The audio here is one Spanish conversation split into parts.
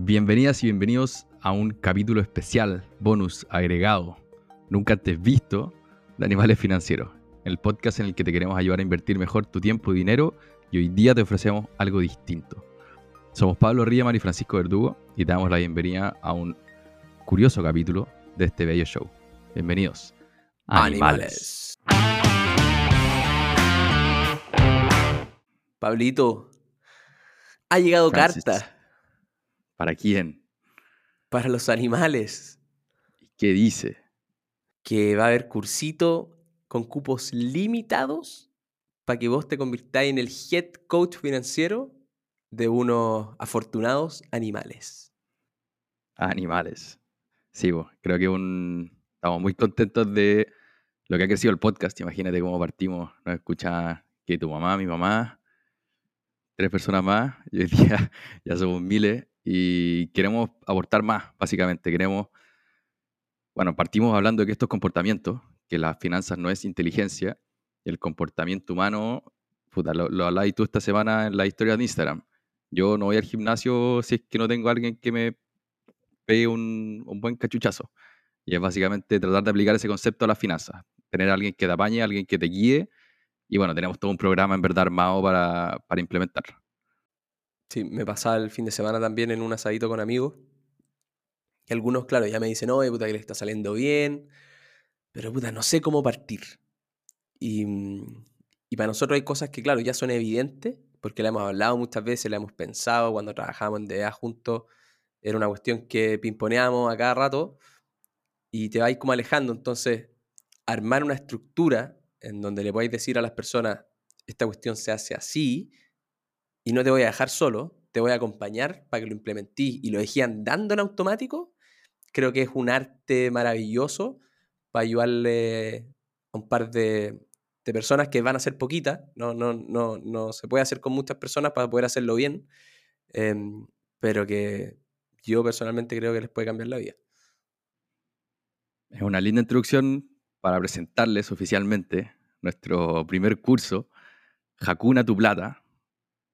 Bienvenidas y bienvenidos a un capítulo especial, bonus, agregado, nunca antes visto, de Animales Financieros, el podcast en el que te queremos ayudar a invertir mejor tu tiempo y dinero y hoy día te ofrecemos algo distinto. Somos Pablo Ríamar y Francisco Verdugo y te damos la bienvenida a un curioso capítulo de este bello show. Bienvenidos. Animales. Pablito, ha llegado Francis. carta ¿Para quién? para los animales, ¿Y qué dice? que va a haber cursito con cupos limitados para que vos te convirtáis en el head coach financiero de unos afortunados animales. Animales. Sí, vos, creo que un... estamos muy contentos de lo que ha crecido el podcast. Imagínate cómo partimos. Nos escucha que tu mamá, mi mamá, tres personas más. Y hoy día ya somos miles y queremos aportar más, básicamente. Queremos, bueno, partimos hablando de que estos comportamientos, que las finanzas no es inteligencia, el comportamiento humano, puta, lo, lo hablabas tú esta semana en la historia de Instagram. Yo no voy al gimnasio si es que no tengo a alguien que me pegue un, un buen cachuchazo. Y es básicamente tratar de aplicar ese concepto a las finanzas. Tener a alguien que te apañe, alguien que te guíe. Y bueno, tenemos todo un programa en verdad armado para, para implementarlo. Sí, me pasaba el fin de semana también en un asadito con amigos. Y algunos, claro, ya me dicen, oye, puta, que le está saliendo bien. Pero, puta, no sé cómo partir. Y, mm, y para nosotros hay cosas que, claro, ya son evidentes, porque la hemos hablado muchas veces, la hemos pensado cuando trabajábamos en DEA juntos. Era una cuestión que pimponeábamos a cada rato y te vais como alejando. Entonces, armar una estructura en donde le podáis decir a las personas, esta cuestión se hace así, y no te voy a dejar solo, te voy a acompañar para que lo implementís y lo dejé andando en automático, creo que es un arte maravilloso para ayudarle a un par de, personas que van a ser poquitas, no, no, no, no se puede hacer con muchas personas para poder hacerlo bien, em, pero que yo personalmente creo que les puede cambiar la vida. Es una linda introducción para presentarles oficialmente nuestro primer curso, Hakuna Tu Plata,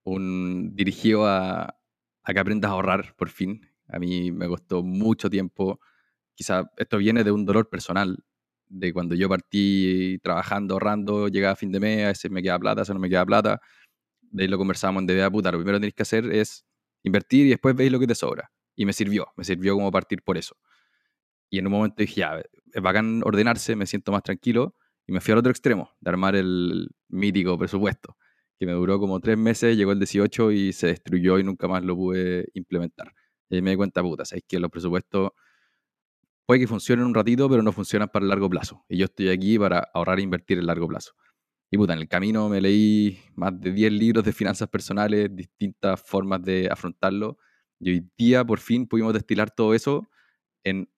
un dirigido a, a que aprendas a ahorrar por fin. A mí me costó mucho tiempo. Quizá esto viene de un dolor personal, de cuando yo partí trabajando, ahorrando, llegaba a fin de mes, a veces me queda plata, a veces no me queda plata. De ahí lo conversábamos en DBA, puta, lo primero que tenéis que hacer es invertir y después veis lo que te sobra. Y me sirvió, me sirvió como partir por eso. Y en un momento dije, ya, es bacán ordenarse, me siento más tranquilo. Y me fui al otro extremo, de armar el mítico presupuesto, que me duró como tres meses, llegó el 18 y se destruyó y nunca más lo pude implementar. Y me di cuenta, puta, sabes que los presupuestos puede que funcionen un ratito, pero no funcionan para el largo plazo. Y yo estoy aquí para ahorrar e invertir en largo plazo. Y puta, en el camino me leí más de 10 libros de finanzas personales, distintas formas de afrontarlo. Y hoy día por fin pudimos destilar todo eso en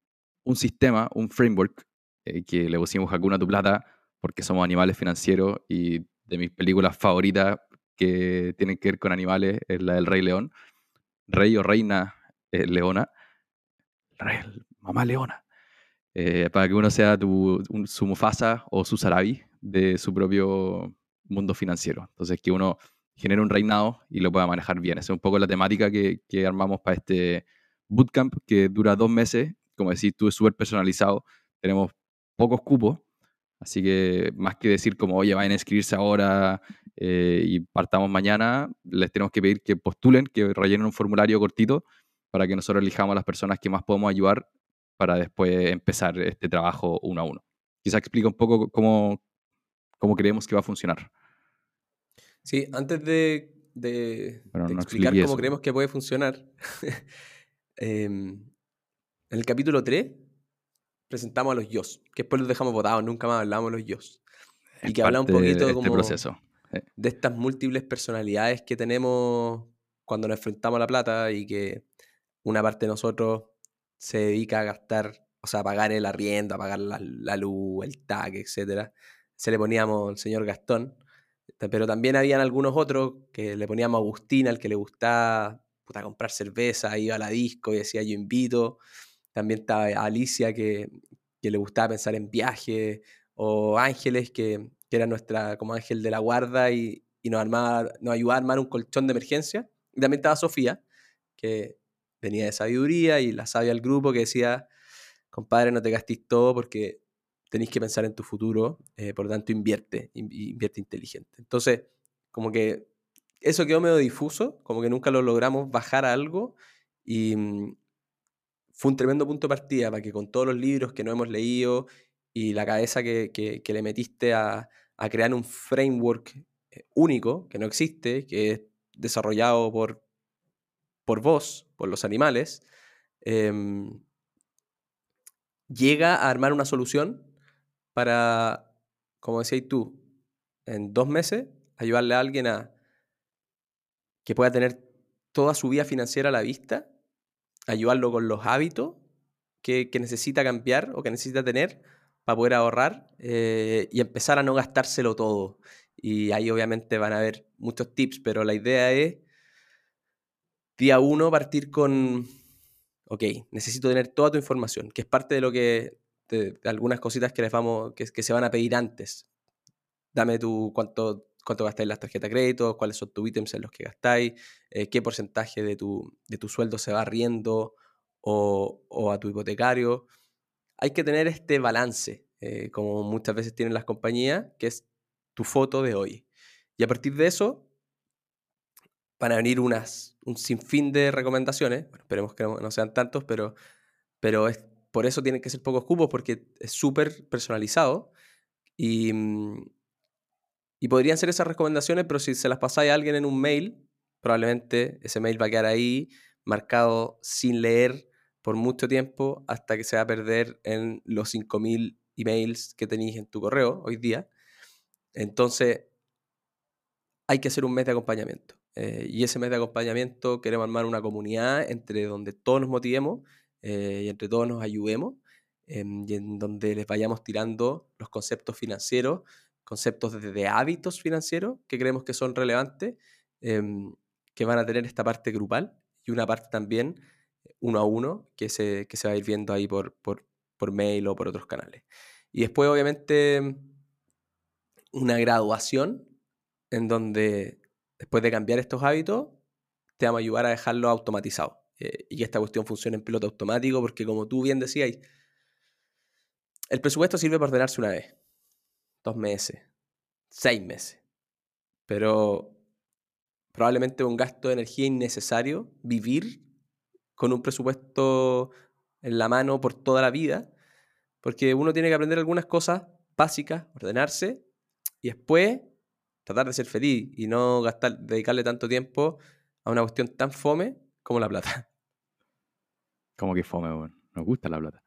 un sistema, un framework eh, que le pusimos Hakuna Tu Plata porque somos animales financieros y de mis películas favoritas que tienen que ver con animales es la del Rey León. Rey o reina eh, leona. Rey, mamá leona. Eh, para que uno sea un- su Mufasa o su Sarabi de su propio mundo financiero. Entonces, que uno genere un reinado y lo pueda manejar bien. Esa es un poco la temática que, que armamos para este bootcamp que dura dos meses. Como decís tú, es súper personalizado. Tenemos pocos cupos, así que más que decir como, oye, vayan a inscribirse ahora eh, y partamos mañana, les tenemos que pedir que postulen, que rellenen un formulario cortito para que nosotros elijamos a las personas que más podemos ayudar para después empezar este trabajo uno a uno. Quizá explica un poco cómo, cómo creemos que va a funcionar. Sí, antes de, de- Bueno, de no explicar cómo eso. creemos que puede funcionar, em, en el capítulo 3 presentamos a los YOS, que después los dejamos votados, nunca más hablamos de los YOS. Y que habla un parte de poquito este como proceso. Eh, de estas múltiples personalidades que tenemos cuando nos enfrentamos a la plata y que una parte de nosotros se dedica a gastar, o sea, a pagar el arriendo, a pagar la, la luz, el TAC, etcétera. Se le poníamos el señor Gastón, pero también habían algunos otros que le poníamos a Agustín, al que le gustaba puta, comprar cerveza, iba a la disco y decía yo invito. También estaba Alicia que, que le gustaba pensar en viajes, o Ángeles que, que era nuestra como ángel de la guarda y, y nos, armaba, nos ayudaba a armar un colchón de emergencia. Y también estaba Sofía, que venía de sabiduría y la sabia del grupo que decía, compadre, no te gastes todo porque tenéis que pensar en tu futuro, eh, por lo tanto invierte, invierte inteligente. Entonces, como que eso quedó medio difuso, como que nunca lo logramos bajar a algo y mm, fue un tremendo punto de partida para que con todos los libros que no hemos leído y la cabeza que, que, le metiste a, crear un framework eh, único, que no existe, que es desarrollado por, por vos, por los animales, em, llega a armar una solución para, como decías tú, en dos meses ayudarle a alguien a que pueda tener toda su vida financiera a la vista, ayudarlo con los hábitos que, necesita cambiar o que necesita tener para poder ahorrar eh, y empezar a no gastárselo todo. Y ahí obviamente van a haber muchos tips, pero la idea es, día uno, partir con, ok, necesito tener toda tu información, que es parte de lo que de, algunas cositas que les vamos, que, que, se van a pedir antes. Dame tu cuánto, cuánto gastáis las tarjetas de crédito, cuáles son tus ítems en los que gastáis, eh, qué porcentaje de tu, de tu sueldo se va riendo o, o, a tu hipotecario. Hay que tener este balance, eh, como muchas veces tienen las compañías, que es tu foto de hoy. Y a partir de eso, van a venir unas, un sinfín de recomendaciones. Bueno, esperemos que no, no sean tantos, pero, pero es por eso tienen que ser pocos cupos, porque es súper personalizado. Y, mm, y podrían ser esas recomendaciones, pero si se las pasáis a alguien en un mail, probablemente ese mail va a quedar ahí marcado sin leer por mucho tiempo hasta que se va a perder en los 5.000 emails que tenéis en tu correo hoy día. Entonces, hay que hacer un mes de acompañamiento. Eh, y ese mes de acompañamiento queremos armar una comunidad entre donde todos nos motivemos eh, y entre todos nos ayudemos em, y en donde les vayamos tirando los conceptos financieros, conceptos de, hábitos financieros que creemos que son relevantes, em, que van a tener esta parte grupal y una parte también uno a uno que se, que se va a ir viendo ahí por, por, por mail o por otros canales. Y después, obviamente, una graduación en donde después de cambiar estos hábitos, te vamos a ayudar a dejarlo automatizado. Eh, y esta cuestión funcione en piloto automático, porque como tú bien decías, el presupuesto sirve para ordenarse una vez, dos meses, seis meses, pero probablemente un gasto de energía innecesario vivir con un presupuesto en la mano por toda la vida, porque uno tiene que aprender algunas cosas básicas, ordenarse y después tratar de ser feliz y no gastar, dedicarle tanto tiempo a una cuestión tan fome como la plata. Como que fome, bueno. Nos gusta la plata.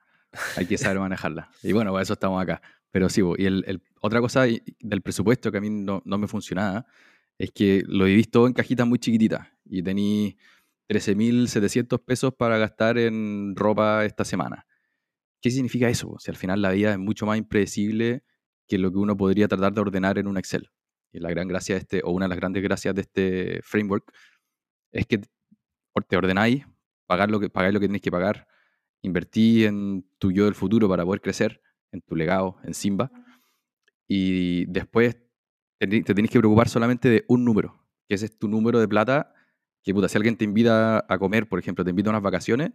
Hay que saber manejarla. Y bueno, por eso estamos acá. Pero sí, y el, otra cosa del presupuesto que a mí no, me funcionaba es que lo he visto en cajitas muy chiquititas y tení 13.700 pesos para gastar en ropa esta semana. ¿Qué significa eso? Si al final la vida es mucho más impredecible que lo que uno podría tratar de ordenar en un Excel. Y la gran gracia de este, o una de las grandes gracias de este framework, es que te ordenáis, pagar lo que, pagáis lo que tenéis que pagar, invertí en tu yo del futuro para poder crecer, en tu legado, en Simba, y después te, te tenés que preocupar solamente de un número, que ese es tu número de plata, que puta, si alguien te invita a comer, por ejemplo, te invita a unas vacaciones,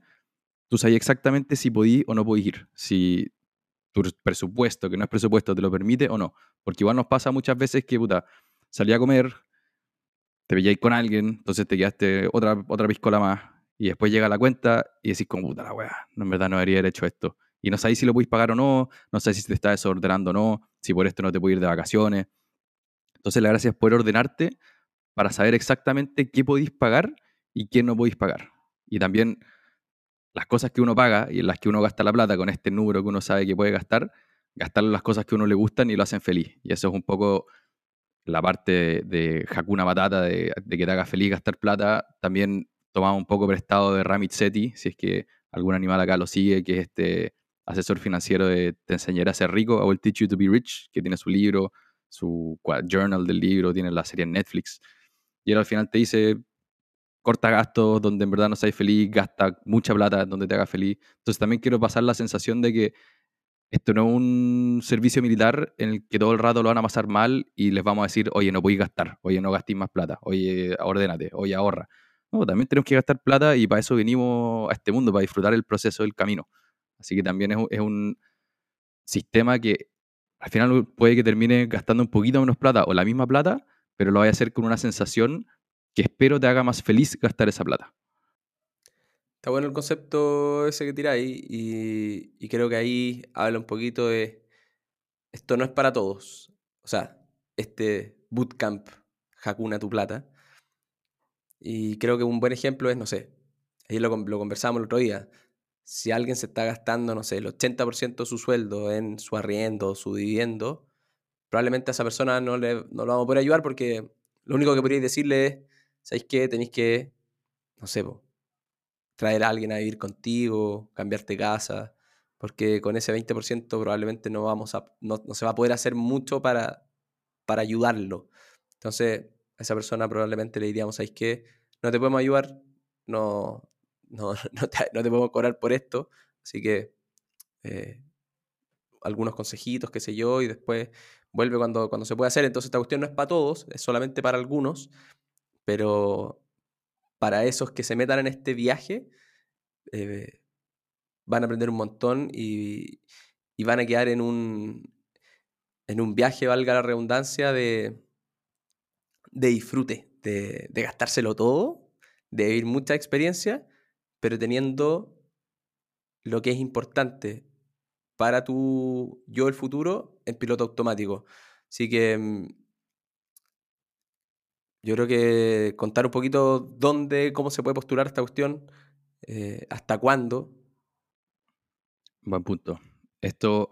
tú sabes exactamente si podís o no podís ir, si tu presupuesto, que no es presupuesto, te lo permite o no. Porque igual nos pasa muchas veces que, puta, salí a comer, te veíais con alguien, entonces te quedaste otra, otra piscola más, y después llega la cuenta y decís como, puta la weá, no, en verdad no debería haber hecho esto. Y no sabéis si lo podéis pagar o no, no sabéis si te está desordenando o no, si por esto no te puedes ir de vacaciones. Entonces la gracia es poder ordenarte para saber exactamente qué podéis pagar y qué no podéis pagar. Y también las cosas que uno paga y en las que uno gasta la plata con este número que uno sabe que puede gastar, gastar las cosas que uno le gustan y lo hacen feliz. Y eso es un poco la parte de Hakuna Matata, de, que te haga feliz gastar plata. También tomamos un poco prestado de Ramit Sethi, si es que algún animal acá lo sigue, que es este asesor financiero de Te enseñaré a ser rico, I will teach you to be rich, que tiene su libro, su journal del libro, tiene la serie en Netflix. Y él al final te dice, corta gastos donde en verdad no seas feliz, gasta mucha plata donde te haga feliz. Entonces también quiero pasar la sensación de que esto no es un servicio militar en el que todo el rato lo van a pasar mal y les vamos a decir, oye, no podéis gastar, oye, no gastéis más plata, oye, ordénate, oye, ahorra. No, también tenemos que gastar plata y para eso venimos a este mundo, para disfrutar el proceso del camino. Así que también es, un sistema que al final puede que termine gastando un poquito menos plata o la misma plata, pero lo vaya a hacer con una sensación que espero te haga más feliz gastar esa plata. Está bueno el concepto ese que tiráis y, y creo que ahí habla un poquito de esto no es para todos. O sea, este bootcamp Hakuna tu plata. Y creo que un buen ejemplo es, no sé, ahí lo, lo conversamos el otro día. Si alguien se está gastando, no sé, el 80% de su sueldo en su arriendo, su dividendo, probablemente a esa persona no, le, no lo vamos a poder ayudar porque lo único que podríais decirle es, ¿sabéis qué? Tenéis que, no sé, traer a alguien a vivir contigo, cambiarte casa, porque con ese 20% probablemente no, vamos a, no, se va a poder hacer mucho para, para ayudarlo. Entonces, a esa persona probablemente le diríamos, ¿sabes qué? No te podemos ayudar, no, no, no, te, podemos cobrar por esto, así que eh, algunos consejitos, qué sé yo, y después vuelve cuando, cuando se puede hacer. Entonces, esta cuestión no es para todos, es solamente para algunos, pero para esos que se metan en este viaje, eh, van a aprender un montón y, van a quedar en un, en un viaje, valga la redundancia, de, de disfrute, de, gastárselo todo, de vivir mucha experiencia, pero teniendo lo que es importante para tu yo el futuro en piloto automático. Así que mm, yo creo que contar un poquito dónde, cómo se puede postular esta cuestión, eh, hasta cuándo, Buen punto. Esto,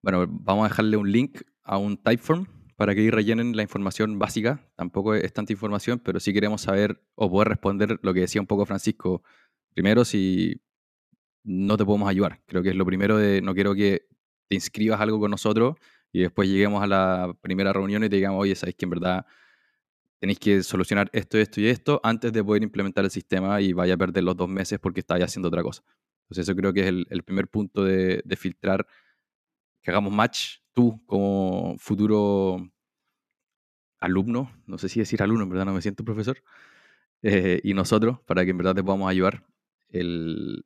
bueno, vamos a dejarle un link a un Typeform para que rellenen la información básica. Tampoco es tanta información, pero sí queremos saber o poder responder lo que decía un poco Francisco. Primero, si no te podemos ayudar. Creo que es lo primero de no quiero que te inscribas algo con nosotros y después lleguemos a la primera reunión y te digamos, oye, sabéis que en verdad tenéis que solucionar esto, esto y esto antes de poder implementar el sistema y vaya a perder los dos meses porque estáis haciendo otra cosa. Entonces eso creo que es el, primer punto de, filtrar, que hagamos match tú como futuro alumno, no sé si decir alumno, en verdad no me siento profesor, eh, y nosotros, para que en verdad te podamos ayudar.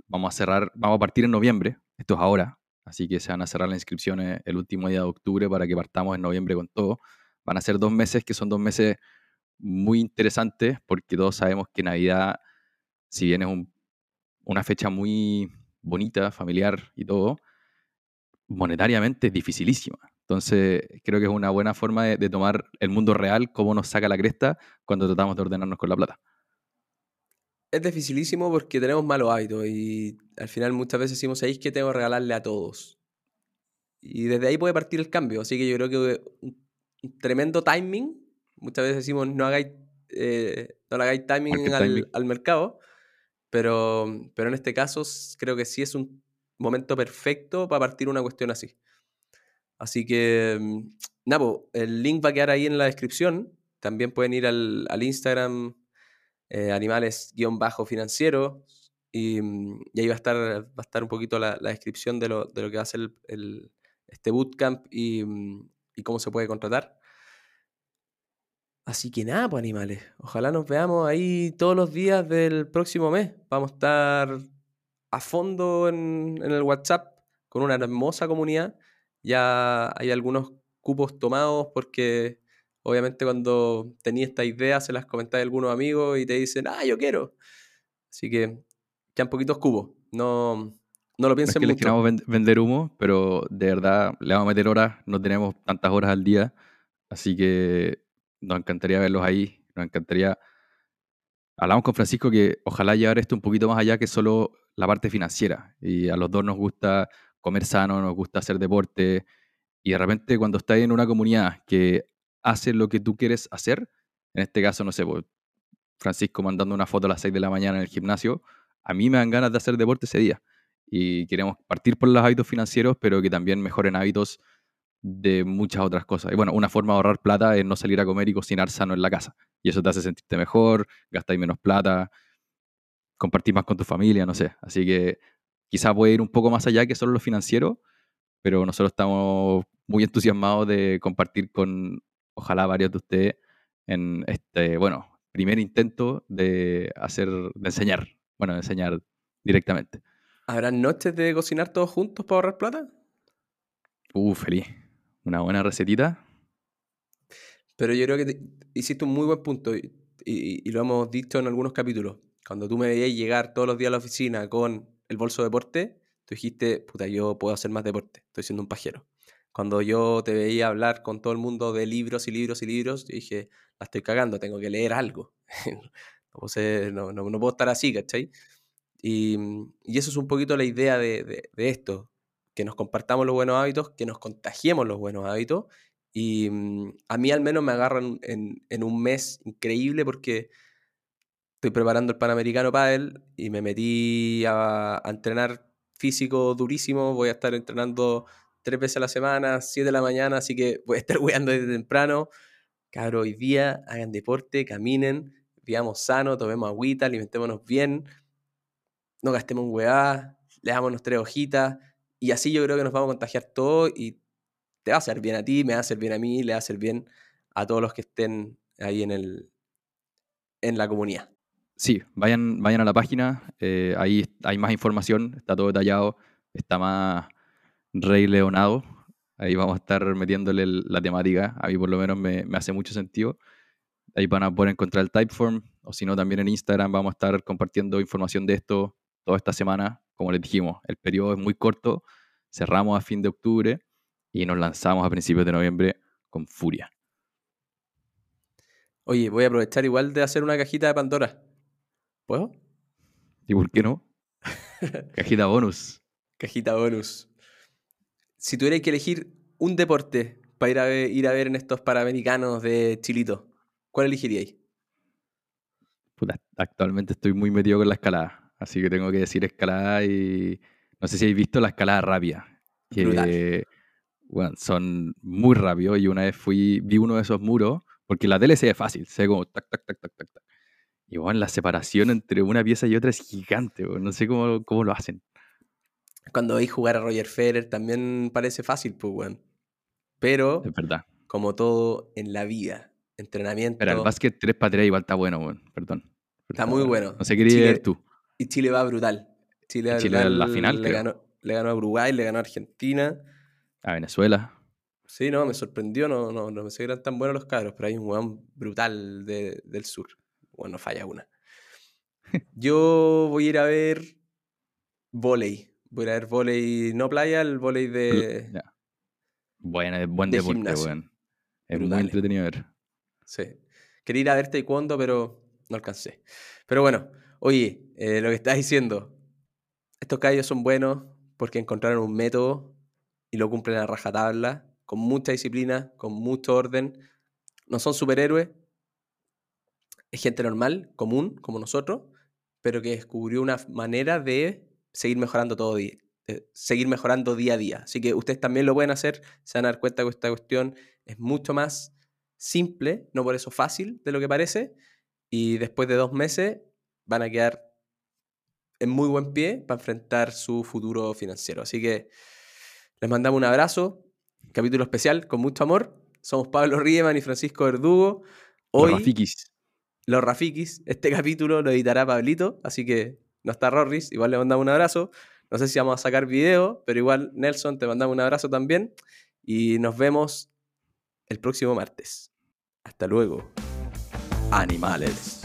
Vamos a cerrar, vamos a partir en noviembre, esto es ahora, así que se van a cerrar las inscripciones el último día de octubre para que partamos en noviembre con todo. Van a ser dos meses que son dos meses muy interesantes porque todos sabemos que Navidad, si bien es un una fecha muy bonita, familiar y todo, monetariamente es dificilísima. Entonces, creo que es una buena forma de, tomar el mundo real, cómo nos saca la cresta cuando tratamos de ordenarnos con la plata. Es dificilísimo porque tenemos malos hábitos y al final muchas veces decimos, ahí que tengo que regalarle a todos. Y desde ahí puede partir el cambio. Así que yo creo que un, tremendo timing. Muchas veces decimos, no hagáis, eh, no le hagáis timing al, al mercado pero, pero en este caso creo que sí es un momento perfecto para partir una cuestión así. Así que, mm, nada, el link va a quedar ahí en la descripción. También pueden ir al, al Instagram eh, animales-financiero y, mm, y, ahí va a estar, va a estar un poquito la, descripción de lo, de lo, que va a ser el, este bootcamp y, mm, y cómo se puede contratar. Así que nada, pues animales. Ojalá nos veamos ahí todos los días del próximo mes. Vamos a estar a fondo en, el WhatsApp con una hermosa comunidad. Ya hay algunos cupos tomados porque obviamente cuando tenía esta idea se las comentáis a algunos amigos y te dicen, ah, yo quiero. Así que quedan poquitos cubos. No, no lo piensen no es que mucho. queramos vender humo, pero de verdad le vamos a meter horas. No tenemos tantas horas al día. Así que nos encantaría verlos ahí, nos encantaría... Hablamos con Francisco que ojalá llevar esto un poquito más allá que solo la parte financiera. Y a los dos nos gusta comer sano, nos gusta hacer deporte. Y de repente cuando estás en una comunidad que hace lo que tú quieres hacer, en este caso, no sé, pues, Francisco mandando una foto a las 6 de la mañana en el gimnasio, a mí me dan ganas de hacer deporte ese día. Y queremos partir por los hábitos financieros, pero que también mejoren hábitos de muchas otras cosas. Y bueno, una forma de ahorrar plata es no salir a comer y cocinar sano en la casa. Y eso te hace sentirte mejor, gastáis menos plata, compartir más con tu familia, no sé. Así que quizá puede ir un poco más allá que solo lo financiero, pero nosotros estamos muy entusiasmados de compartir con, ojalá, varios de ustedes en este, bueno, primer intento de hacer, de enseñar, bueno, de enseñar directamente. ¿Habrán noches de cocinar todos juntos para ahorrar plata? Uh, feliz. Una buena recetita. Pero yo creo que te- hiciste un muy buen punto y, y- y lo hemos dicho en algunos capítulos. Cuando tú me veías llegar todos los días a la oficina con el bolso de deporte, tú dijiste, puta, yo puedo hacer más deporte, estoy siendo un pajero. Cuando yo te veía hablar con todo el mundo de libros y libros y libros, yo dije, la estoy cagando, tengo que leer algo. no, no- no- no puedo estar así, ¿cachai? Y, y eso es un poquito la idea de, de- de esto, que nos compartamos los buenos hábitos, que nos contagiemos los buenos hábitos. Y mm, a mí al menos me agarran en, en un mes increíble porque estoy preparando el Panamericano Padel y me metí a, a entrenar físico durísimo. Voy a estar entrenando tres veces a la semana, siete de la mañana, así que voy a estar weando desde temprano. Cabro, hoy día hagan deporte, caminen, vivamos sano, tomemos agüita, alimentémonos bien, no gastemos en weá, leámonos tres hojitas y así yo creo que nos vamos a contagiar todo y te va a hacer bien a ti, me va a hacer bien a mí, le va a hacer bien a todos los que estén ahí en, el, en la comunidad. Sí, vayan, vayan a la página, eh, ahí hay más información, está todo detallado, está más rey leonado, ahí vamos a estar metiéndole la temática, a mí por lo menos me, me hace mucho sentido. Ahí van a poder encontrar el Typeform, o si no, también en Instagram vamos a estar compartiendo información de esto toda esta semana. Como les dijimos, el periodo es muy corto, cerramos a fin de octubre y nos lanzamos a principios de noviembre con furia. Oye, voy a aprovechar igual de hacer una cajita de Pandora. ¿Puedo? ¿Y por qué no? Cajita bonus. Cajita bonus. Si tuvierais que elegir un deporte para ir a ver, ir a ver en estos Panamericanos de Chilito, ¿cuál elegiríais? Puta, actualmente estoy muy metido con la escalada, así que tengo que decir escalada y no sé si habéis visto la escalada rápida, que bueno, son muy rápidos y una vez fui, vi uno de esos muros, porque la tele se ve fácil, se ve como tac, tac, tac, tac, tac. Y bueno, la separación entre una pieza y otra es gigante, weón, no sé cómo, cómo lo hacen. Cuando veis jugar a Roger Federer también parece fácil, pues, weón. Pero, Es verdad. como todo en la vida, entrenamiento. Pero el básquet 3 para 3 igual está bueno, weón, perdón. Está muy bueno. No sé qué ver tú. Y Chile va brutal. Chile, va Chile la final, le creo. ganó, le ganó a Uruguay, le ganó a Argentina. A Venezuela. Sí, no, me sorprendió, no, no, no pensé que eran tan buenos los cabros, pero hay un weón brutal de- del sur. Bueno, no falla una. Yo voy a ir a ver volei. Voy a ir a ver volei, no playa, el volei de... Bueno, buen de deporte, weón. Es muy entretenido ver. Sí. Quería ir a ver taekwondo, pero no alcancé. Pero bueno, oye, eh, lo que estás diciendo, estos callos son buenos porque encontraron un método y lo cumplen a rajatabla, con mucha disciplina, con mucho orden. No son superhéroes, es gente normal, común, como nosotros, pero que descubrió una manera de seguir mejorando todo día, eh, seguir mejorando día a día. Así que ustedes también lo pueden hacer, se van a dar cuenta que esta cuestión es mucho más simple, no por eso fácil de lo que parece, y después de dos meses van a quedar en muy buen pie para enfrentar su futuro financiero. Así que les mandamos un abrazo, capítulo especial con mucho amor. Somos Pablo Riemann y Francisco Verdugo. Los Rafikis. los Rafikis, este capítulo lo editará Pablito, así que no está Rorris, igual le mandamos un abrazo. No sé si vamos a sacar video, pero igual Nelson, te mandamos un abrazo también. Y nos vemos el próximo martes. Hasta luego. Animales.